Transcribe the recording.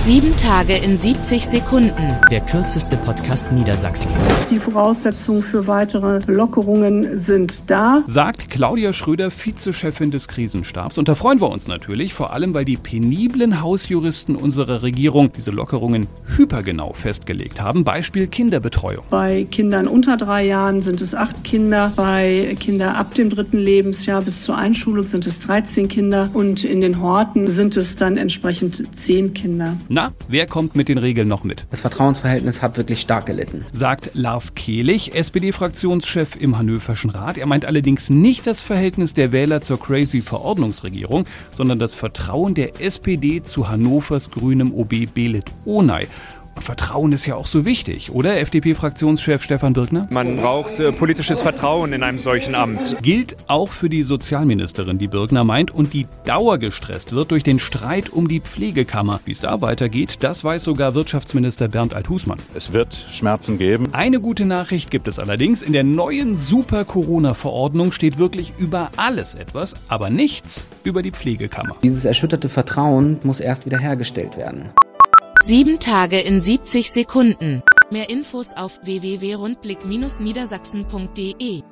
Sieben Tage in 70 Sekunden. Der kürzeste Podcast Niedersachsens. Die Voraussetzungen für weitere Lockerungen sind da. Sagt Claudia Schröder, Vizechefin des Krisenstabs. Und da freuen wir uns natürlich, vor allem weil die peniblen Hausjuristen unserer Regierung diese Lockerungen hypergenau festgelegt haben. Beispiel Kinderbetreuung. Bei Kindern unter drei Jahren sind es acht Kinder. Bei Kindern ab dem dritten Lebensjahr bis zur Einschulung sind es 13 Kinder. Und in den Horten sind es dann entsprechend zehn Kinder. Na, wer kommt mit den Regeln noch mit? Das Vertrauensverhältnis hat wirklich stark gelitten. Sagt Lars Kehlich, SPD-Fraktionschef im Hannoverschen Rat. Er meint allerdings nicht das Verhältnis der Wähler zur crazy Verordnungsregierung, sondern das Vertrauen der SPD zu Hannovers grünem OB Belit Onay. Und Vertrauen ist ja auch so wichtig, oder, FDP-Fraktionschef Stefan Birkner? Man braucht äh, politisches Vertrauen in einem solchen Amt. Gilt auch für die Sozialministerin, die Birkner meint und die dauergestresst wird durch den Streit um die Pflegekammer. Wie es da weitergeht, das weiß sogar Wirtschaftsminister Bernd Althusmann. Es wird Schmerzen geben. Eine gute Nachricht gibt es allerdings. In der neuen Super-Corona-Verordnung steht wirklich über alles etwas, aber nichts über die Pflegekammer. Dieses erschütterte Vertrauen muss erst wieder hergestellt werden. Sieben Tage in 70 Sekunden. Mehr Infos auf www.rundblick-niedersachsen.de